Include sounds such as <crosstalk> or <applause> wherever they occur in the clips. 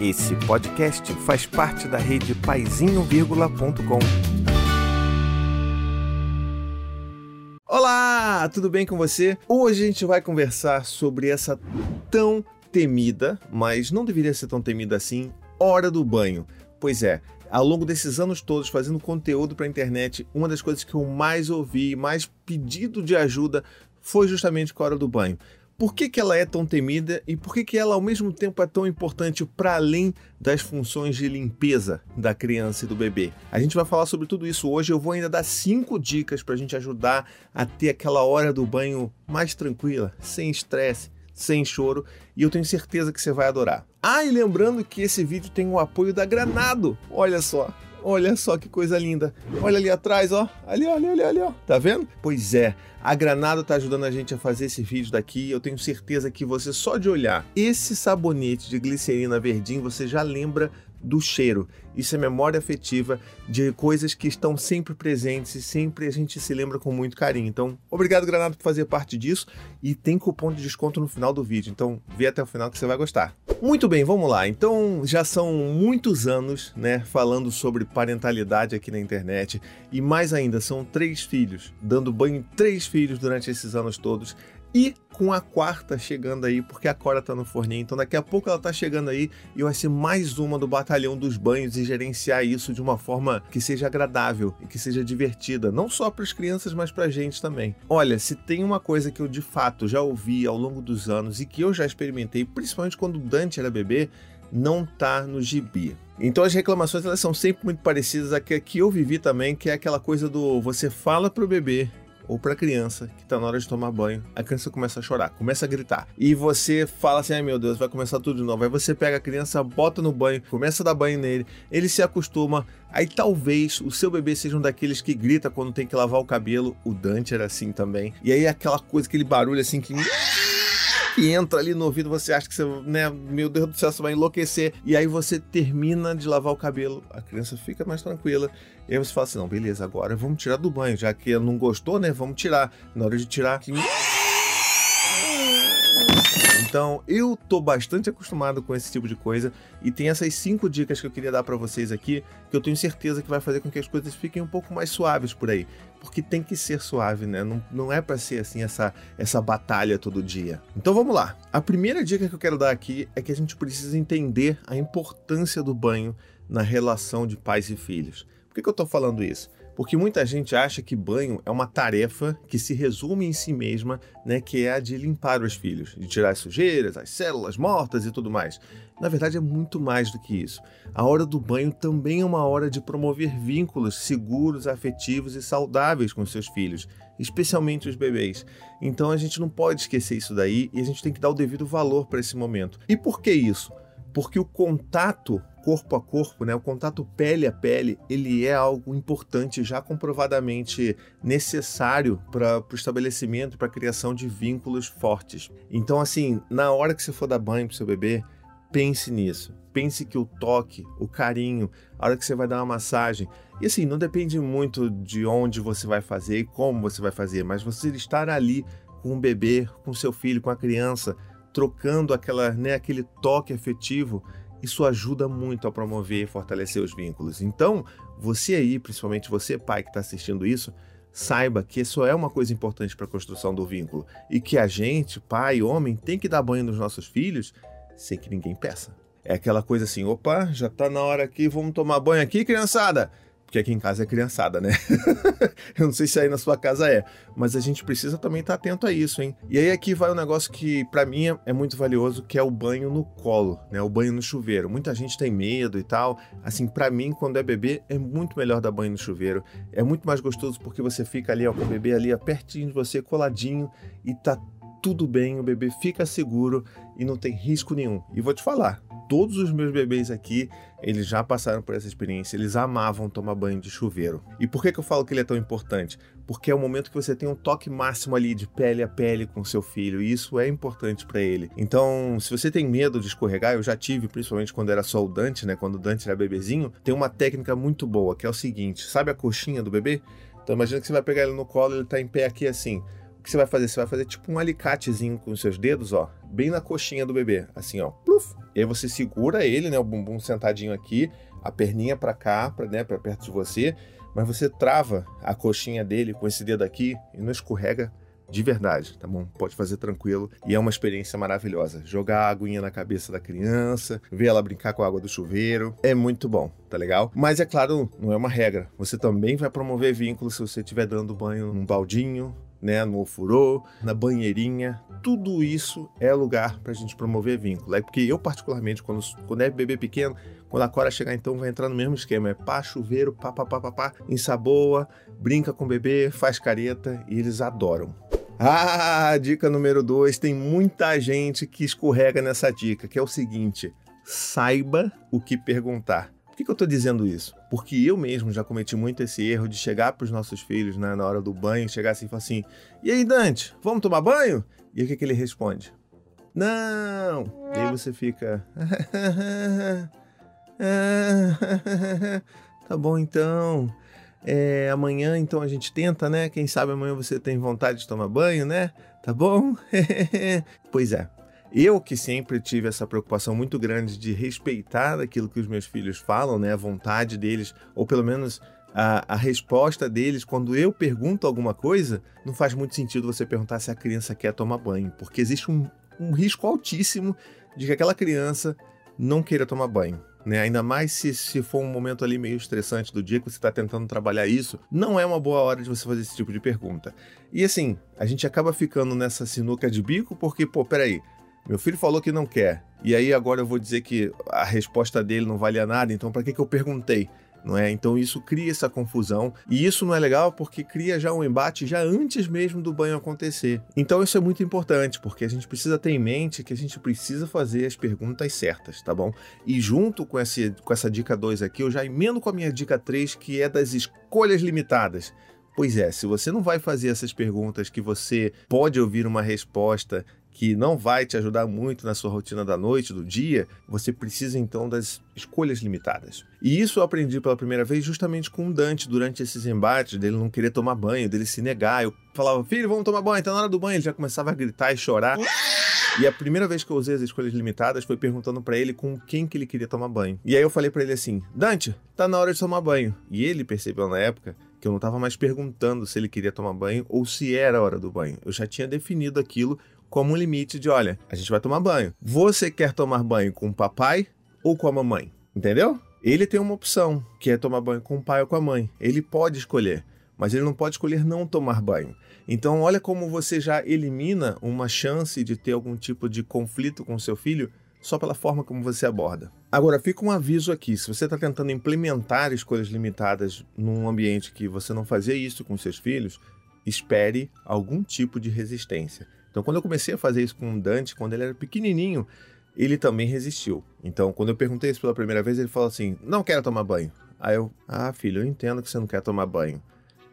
Esse podcast faz parte da rede paizinho.com. Olá, tudo bem com você? Hoje a gente vai conversar sobre essa tão temida, mas não deveria ser tão temida assim, hora do banho. Pois é, ao longo desses anos todos fazendo conteúdo para a internet, uma das coisas que eu mais ouvi, mais pedido de ajuda foi justamente com a hora do banho por que, que ela é tão temida e por que, que ela ao mesmo tempo é tão importante para além das funções de limpeza da criança e do bebê. A gente vai falar sobre tudo isso hoje. Eu vou ainda dar cinco dicas para a gente ajudar a ter aquela hora do banho mais tranquila, sem estresse, sem choro, e eu tenho certeza que você vai adorar. Ah, e lembrando que esse vídeo tem o apoio da Granado. Olha só, Olha só que coisa linda. Olha ali atrás, ó. Ali, olha, ali, ali, ó. Tá vendo? Pois é, a Granada tá ajudando a gente a fazer esse vídeo daqui. Eu tenho certeza que você só de olhar esse sabonete de glicerina verdinho, você já lembra do cheiro. Isso é memória afetiva de coisas que estão sempre presentes e sempre a gente se lembra com muito carinho. Então, obrigado, Granada, por fazer parte disso. E tem cupom de desconto no final do vídeo. Então, vê até o final que você vai gostar. Muito bem, vamos lá. Então, já são muitos anos, né, falando sobre parentalidade aqui na internet. E mais ainda, são três filhos, dando banho em três filhos durante esses anos todos. E com a quarta chegando aí, porque a Cora tá no forninho, então daqui a pouco ela tá chegando aí e vai ser mais uma do batalhão dos banhos e gerenciar isso de uma forma que seja agradável e que seja divertida, não só para as crianças, mas para a gente também. Olha, se tem uma coisa que eu de fato já ouvi ao longo dos anos e que eu já experimentei, principalmente quando o Dante era bebê, não tá no gibi. Então as reclamações elas são sempre muito parecidas que, que eu vivi também, que é aquela coisa do você fala pro bebê ou para a criança que está na hora de tomar banho, a criança começa a chorar, começa a gritar. E você fala assim: ai meu Deus, vai começar tudo de novo. Aí você pega a criança, bota no banho, começa a dar banho nele, ele se acostuma. Aí talvez o seu bebê seja um daqueles que grita quando tem que lavar o cabelo. O Dante era assim também. E aí aquela coisa, aquele barulho assim que que entra ali no ouvido, você acha que você, né, meu Deus do céu, você vai enlouquecer. E aí você termina de lavar o cabelo, a criança fica mais tranquila. E aí você fala assim: não, beleza, agora vamos tirar do banho, já que ela não gostou, né? Vamos tirar. Na hora de tirar. Então, eu tô bastante acostumado com esse tipo de coisa e tem essas cinco dicas que eu queria dar para vocês aqui, que eu tenho certeza que vai fazer com que as coisas fiquem um pouco mais suaves por aí, porque tem que ser suave, né? Não, não é para ser assim essa essa batalha todo dia. Então vamos lá. A primeira dica que eu quero dar aqui é que a gente precisa entender a importância do banho na relação de pais e filhos. Por que, que eu tô falando isso? Porque muita gente acha que banho é uma tarefa que se resume em si mesma, né, que é a de limpar os filhos, de tirar as sujeiras, as células mortas e tudo mais. Na verdade, é muito mais do que isso. A hora do banho também é uma hora de promover vínculos seguros, afetivos e saudáveis com seus filhos, especialmente os bebês. Então a gente não pode esquecer isso daí e a gente tem que dar o devido valor para esse momento. E por que isso? Porque o contato corpo a corpo, né, o contato pele a pele, ele é algo importante, já comprovadamente necessário para o estabelecimento, para a criação de vínculos fortes. Então, assim, na hora que você for dar banho para seu bebê, pense nisso. Pense que o toque, o carinho, a hora que você vai dar uma massagem, e assim, não depende muito de onde você vai fazer e como você vai fazer, mas você estar ali com o bebê, com seu filho, com a criança, trocando aquela, né, aquele toque afetivo, isso ajuda muito a promover e fortalecer os vínculos. Então, você aí, principalmente você, pai que está assistindo isso, saiba que isso é uma coisa importante para a construção do vínculo e que a gente, pai, homem, tem que dar banho nos nossos filhos sem que ninguém peça. É aquela coisa assim, opa, já está na hora aqui, vamos tomar banho aqui, criançada. Porque aqui em casa é criançada, né? <laughs> eu não sei se aí na sua casa é, mas a gente precisa também estar tá atento a isso, hein? E aí aqui vai um negócio que para mim é muito valioso, que é o banho no colo, né? O banho no chuveiro. Muita gente tem medo e tal. Assim, para mim, quando é bebê, é muito melhor dar banho no chuveiro. É muito mais gostoso porque você fica ali ó, com o bebê ali ó, pertinho de você, coladinho e tá tudo bem, o bebê fica seguro e não tem risco nenhum. E vou te falar, todos os meus bebês aqui, eles já passaram por essa experiência, eles amavam tomar banho de chuveiro. E por que, que eu falo que ele é tão importante? Porque é o momento que você tem um toque máximo ali de pele a pele com seu filho, e isso é importante para ele. Então, se você tem medo de escorregar, eu já tive, principalmente quando era só o Dante, né, quando o Dante era bebezinho, tem uma técnica muito boa, que é o seguinte, sabe a coxinha do bebê? Então imagina que você vai pegar ele no colo, ele tá em pé aqui assim. O que você vai fazer? Você vai fazer tipo um alicatezinho com os seus dedos, ó, bem na coxinha do bebê, assim, ó. E aí você segura ele, né, o bumbum sentadinho aqui, a perninha para cá, para né, pra perto de você, mas você trava a coxinha dele com esse dedo aqui e não escorrega de verdade, tá bom? Pode fazer tranquilo e é uma experiência maravilhosa. Jogar a aguinha na cabeça da criança, ver ela brincar com a água do chuveiro, é muito bom, tá legal? Mas é claro, não é uma regra. Você também vai promover vínculos se você estiver dando banho num baldinho, né, no ofurô, na banheirinha, tudo isso é lugar para a gente promover vínculo. É porque eu, particularmente, quando, quando é bebê pequeno, quando a Cora chegar, então vai entrar no mesmo esquema: é pá, chuveiro, pá, pá, pá, pá, pá, ensaboa, brinca com o bebê, faz careta e eles adoram. Ah, dica número dois: tem muita gente que escorrega nessa dica, que é o seguinte: saiba o que perguntar. Que, que eu estou dizendo isso? Porque eu mesmo já cometi muito esse erro de chegar para os nossos filhos né, na hora do banho, chegar assim e falar assim: e aí, Dante, vamos tomar banho? E o que, que ele responde? Não! E aí você fica. <laughs> tá bom então. É, amanhã então a gente tenta, né? Quem sabe amanhã você tem vontade de tomar banho, né? Tá bom? <laughs> pois é. Eu que sempre tive essa preocupação muito grande de respeitar aquilo que os meus filhos falam, né? A vontade deles, ou pelo menos a, a, resposta deles quando eu pergunto alguma coisa, não faz muito sentido você perguntar se a criança quer tomar banho, porque existe um, um risco altíssimo de que aquela criança não queira tomar banho. Né? Ainda mais se, se for um momento ali meio estressante do dia que você está tentando trabalhar isso, não é uma boa hora de você fazer esse tipo de pergunta. E assim, a gente acaba ficando nessa sinuca de bico porque, pô, peraí, meu filho falou que não quer, e aí agora eu vou dizer que a resposta dele não valia nada, então para que, que eu perguntei? não é? Então isso cria essa confusão e isso não é legal porque cria já um embate já antes mesmo do banho acontecer. Então isso é muito importante porque a gente precisa ter em mente que a gente precisa fazer as perguntas certas, tá bom? E junto com essa, com essa dica 2 aqui, eu já emendo com a minha dica 3 que é das escolhas limitadas. Pois é, se você não vai fazer essas perguntas que você pode ouvir uma resposta que não vai te ajudar muito na sua rotina da noite, do dia, você precisa então das escolhas limitadas. E isso eu aprendi pela primeira vez justamente com o Dante durante esses embates, dele não querer tomar banho, dele se negar. Eu falava, filho, vamos tomar banho, tá na hora do banho. Ele já começava a gritar e chorar. E a primeira vez que eu usei as escolhas limitadas foi perguntando para ele com quem que ele queria tomar banho. E aí eu falei para ele assim: Dante, tá na hora de tomar banho. E ele percebeu na época que eu não estava mais perguntando se ele queria tomar banho ou se era a hora do banho. Eu já tinha definido aquilo como um limite de, olha, a gente vai tomar banho. Você quer tomar banho com o papai ou com a mamãe? Entendeu? Ele tem uma opção, que é tomar banho com o pai ou com a mãe. Ele pode escolher, mas ele não pode escolher não tomar banho. Então, olha como você já elimina uma chance de ter algum tipo de conflito com seu filho só pela forma como você aborda. Agora, fica um aviso aqui: se você está tentando implementar escolhas limitadas num ambiente que você não fazia isso com seus filhos, espere algum tipo de resistência. Então, quando eu comecei a fazer isso com o Dante, quando ele era pequenininho, ele também resistiu. Então, quando eu perguntei isso pela primeira vez, ele falou assim: Não quero tomar banho. Aí eu, ah, filho, eu entendo que você não quer tomar banho,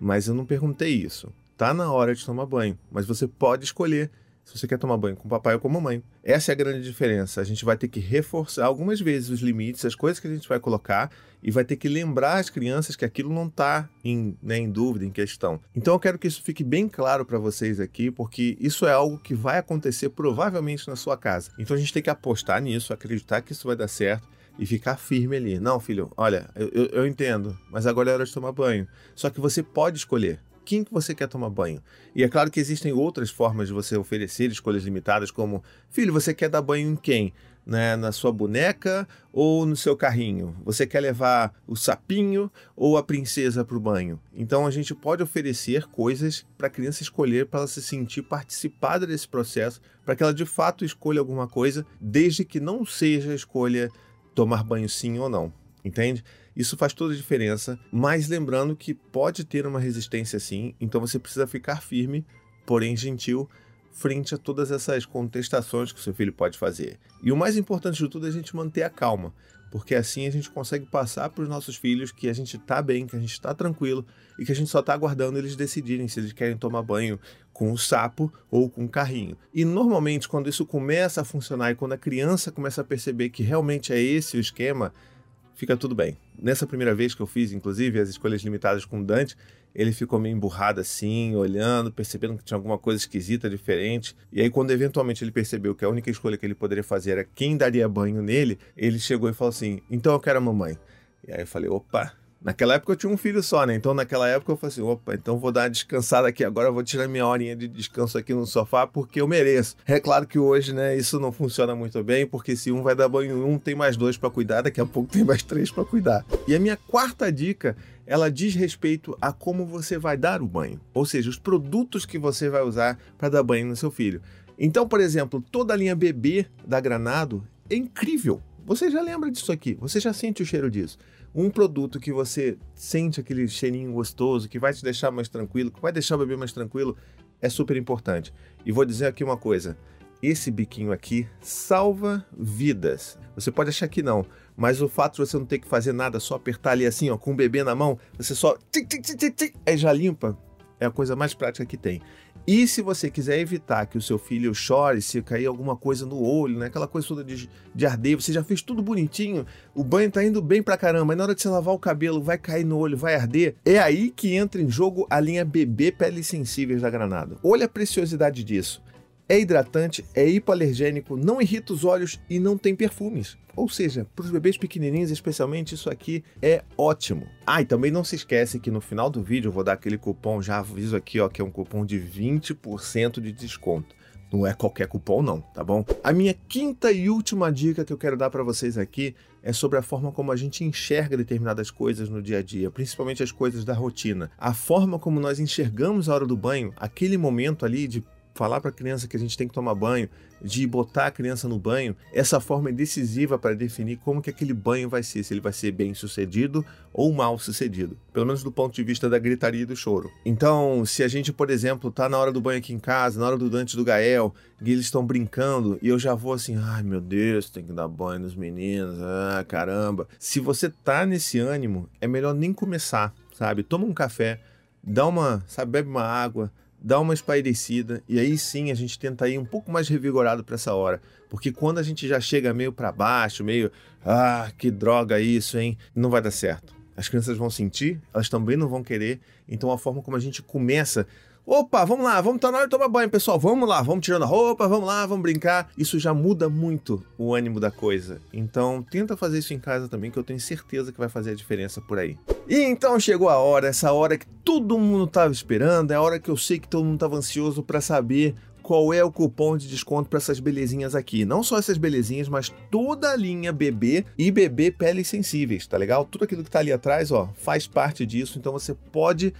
mas eu não perguntei isso. Tá na hora de tomar banho, mas você pode escolher se você quer tomar banho com papai ou com mamãe. Essa é a grande diferença. A gente vai ter que reforçar algumas vezes os limites, as coisas que a gente vai colocar, e vai ter que lembrar as crianças que aquilo não está em, né, em dúvida, em questão. Então eu quero que isso fique bem claro para vocês aqui, porque isso é algo que vai acontecer provavelmente na sua casa. Então a gente tem que apostar nisso, acreditar que isso vai dar certo e ficar firme ali. Não, filho, olha, eu, eu entendo, mas agora é hora de tomar banho. Só que você pode escolher quem que você quer tomar banho. E é claro que existem outras formas de você oferecer escolhas limitadas, como, filho, você quer dar banho em quem? Né, na sua boneca ou no seu carrinho? Você quer levar o sapinho ou a princesa para o banho? Então a gente pode oferecer coisas para a criança escolher, para ela se sentir participada desse processo, para que ela de fato escolha alguma coisa, desde que não seja a escolha tomar banho sim ou não. Entende? Isso faz toda a diferença, mas lembrando que pode ter uma resistência sim, então você precisa ficar firme, porém gentil, frente a todas essas contestações que o seu filho pode fazer. E o mais importante de tudo é a gente manter a calma, porque assim a gente consegue passar para os nossos filhos que a gente está bem, que a gente está tranquilo e que a gente só está aguardando eles decidirem se eles querem tomar banho com o sapo ou com o carrinho. E normalmente, quando isso começa a funcionar e quando a criança começa a perceber que realmente é esse o esquema, fica tudo bem. Nessa primeira vez que eu fiz, inclusive, as escolhas limitadas com Dante, ele ficou meio emburrado assim, olhando, percebendo que tinha alguma coisa esquisita, diferente. E aí, quando eventualmente ele percebeu que a única escolha que ele poderia fazer era quem daria banho nele, ele chegou e falou assim: Então eu quero a mamãe. E aí eu falei: opa, Naquela época eu tinha um filho só, né? Então naquela época eu falei assim: opa, então vou dar uma descansada aqui agora, vou tirar minha horinha de descanso aqui no sofá porque eu mereço. É claro que hoje, né, isso não funciona muito bem, porque se um vai dar banho em um, tem mais dois para cuidar, daqui a pouco tem mais três para cuidar. E a minha quarta dica ela diz respeito a como você vai dar o banho, ou seja, os produtos que você vai usar para dar banho no seu filho. Então, por exemplo, toda a linha bebê da Granado é incrível. Você já lembra disso aqui, você já sente o cheiro disso um produto que você sente aquele cheirinho gostoso, que vai te deixar mais tranquilo, que vai deixar o bebê mais tranquilo, é super importante. E vou dizer aqui uma coisa: esse biquinho aqui salva vidas. Você pode achar que não, mas o fato de você não ter que fazer nada, só apertar ali assim, ó, com o bebê na mão, você só aí já limpa, é a coisa mais prática que tem. E se você quiser evitar que o seu filho chore, se cair alguma coisa no olho, né? aquela coisa toda de, de arder, você já fez tudo bonitinho, o banho tá indo bem pra caramba, e na hora de você lavar o cabelo vai cair no olho, vai arder, é aí que entra em jogo a linha Bebê Peles Sensíveis da Granada. Olha a preciosidade disso é hidratante, é hipoalergênico, não irrita os olhos e não tem perfumes. Ou seja, para os bebês pequenininhos, especialmente, isso aqui é ótimo. Ah, e também não se esquece que no final do vídeo eu vou dar aquele cupom, já aviso aqui, ó, que é um cupom de 20% de desconto. Não é qualquer cupom não, tá bom? A minha quinta e última dica que eu quero dar para vocês aqui é sobre a forma como a gente enxerga determinadas coisas no dia a dia, principalmente as coisas da rotina. A forma como nós enxergamos a hora do banho, aquele momento ali de falar para a criança que a gente tem que tomar banho, de botar a criança no banho, essa forma é decisiva para definir como que aquele banho vai ser, se ele vai ser bem sucedido ou mal sucedido, pelo menos do ponto de vista da gritaria e do choro. Então, se a gente, por exemplo, tá na hora do banho aqui em casa, na hora do Dante do Gael, e eles estão brincando, e eu já vou assim, ai meu Deus, tem que dar banho nos meninos, ah, caramba. Se você tá nesse ânimo, é melhor nem começar, sabe? Toma um café, dá uma, sabe, bebe uma água, dá uma espairecida e aí sim a gente tenta ir um pouco mais revigorado para essa hora, porque quando a gente já chega meio para baixo, meio ah, que droga isso, hein? Não vai dar certo. As crianças vão sentir, elas também não vão querer. Então a forma como a gente começa Opa, vamos lá, vamos estar tá na hora de tomar banho, pessoal. Vamos lá, vamos tirando a roupa, vamos lá, vamos brincar. Isso já muda muito o ânimo da coisa. Então, tenta fazer isso em casa também, que eu tenho certeza que vai fazer a diferença por aí. E então chegou a hora, essa hora que todo mundo estava esperando, é a hora que eu sei que todo mundo estava ansioso para saber qual é o cupom de desconto para essas belezinhas aqui. Não só essas belezinhas, mas toda a linha bebê e bebê peles sensíveis, tá legal? Tudo aquilo que tá ali atrás, ó, faz parte disso, então você pode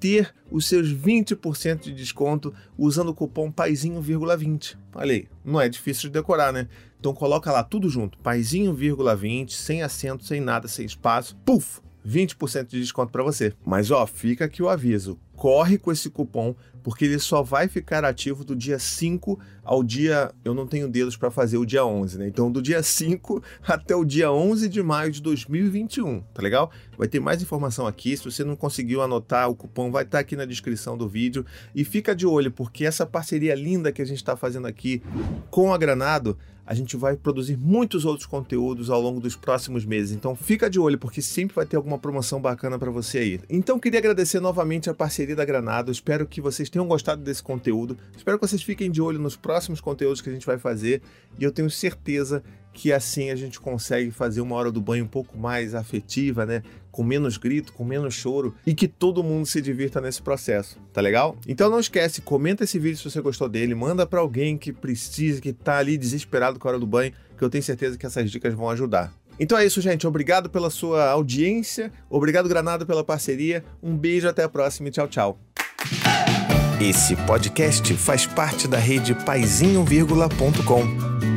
ter os seus 20% de desconto usando o cupom paizinho,20. Olha aí, não é difícil de decorar, né? Então coloca lá tudo junto, paizinho,20, sem acento, sem nada, sem espaço. Puf! 20% de desconto para você. Mas ó, fica aqui o aviso. Corre com esse cupom porque ele só vai ficar ativo do dia 5 ao dia, eu não tenho dedos para fazer o dia 11, né? Então do dia 5 <laughs> até o dia 11 de maio de 2021, tá legal? Vai ter mais informação aqui, se você não conseguiu anotar, o cupom vai estar tá aqui na descrição do vídeo e fica de olho porque essa parceria linda que a gente está fazendo aqui com a Granado a gente vai produzir muitos outros conteúdos ao longo dos próximos meses. Então fica de olho porque sempre vai ter alguma promoção bacana para você aí. Então queria agradecer novamente a parceria da Granado. Espero que vocês tenham gostado desse conteúdo. Espero que vocês fiquem de olho nos próximos conteúdos que a gente vai fazer e eu tenho certeza que assim a gente consegue fazer uma hora do banho um pouco mais afetiva, né? Com menos grito, com menos choro e que todo mundo se divirta nesse processo, tá legal? Então não esquece, comenta esse vídeo se você gostou dele, manda para alguém que precisa, que tá ali desesperado com a hora do banho, que eu tenho certeza que essas dicas vão ajudar. Então é isso, gente. Obrigado pela sua audiência, obrigado Granada pela parceria. Um beijo, até a próxima e tchau, tchau. Esse podcast faz parte da rede paizinho.com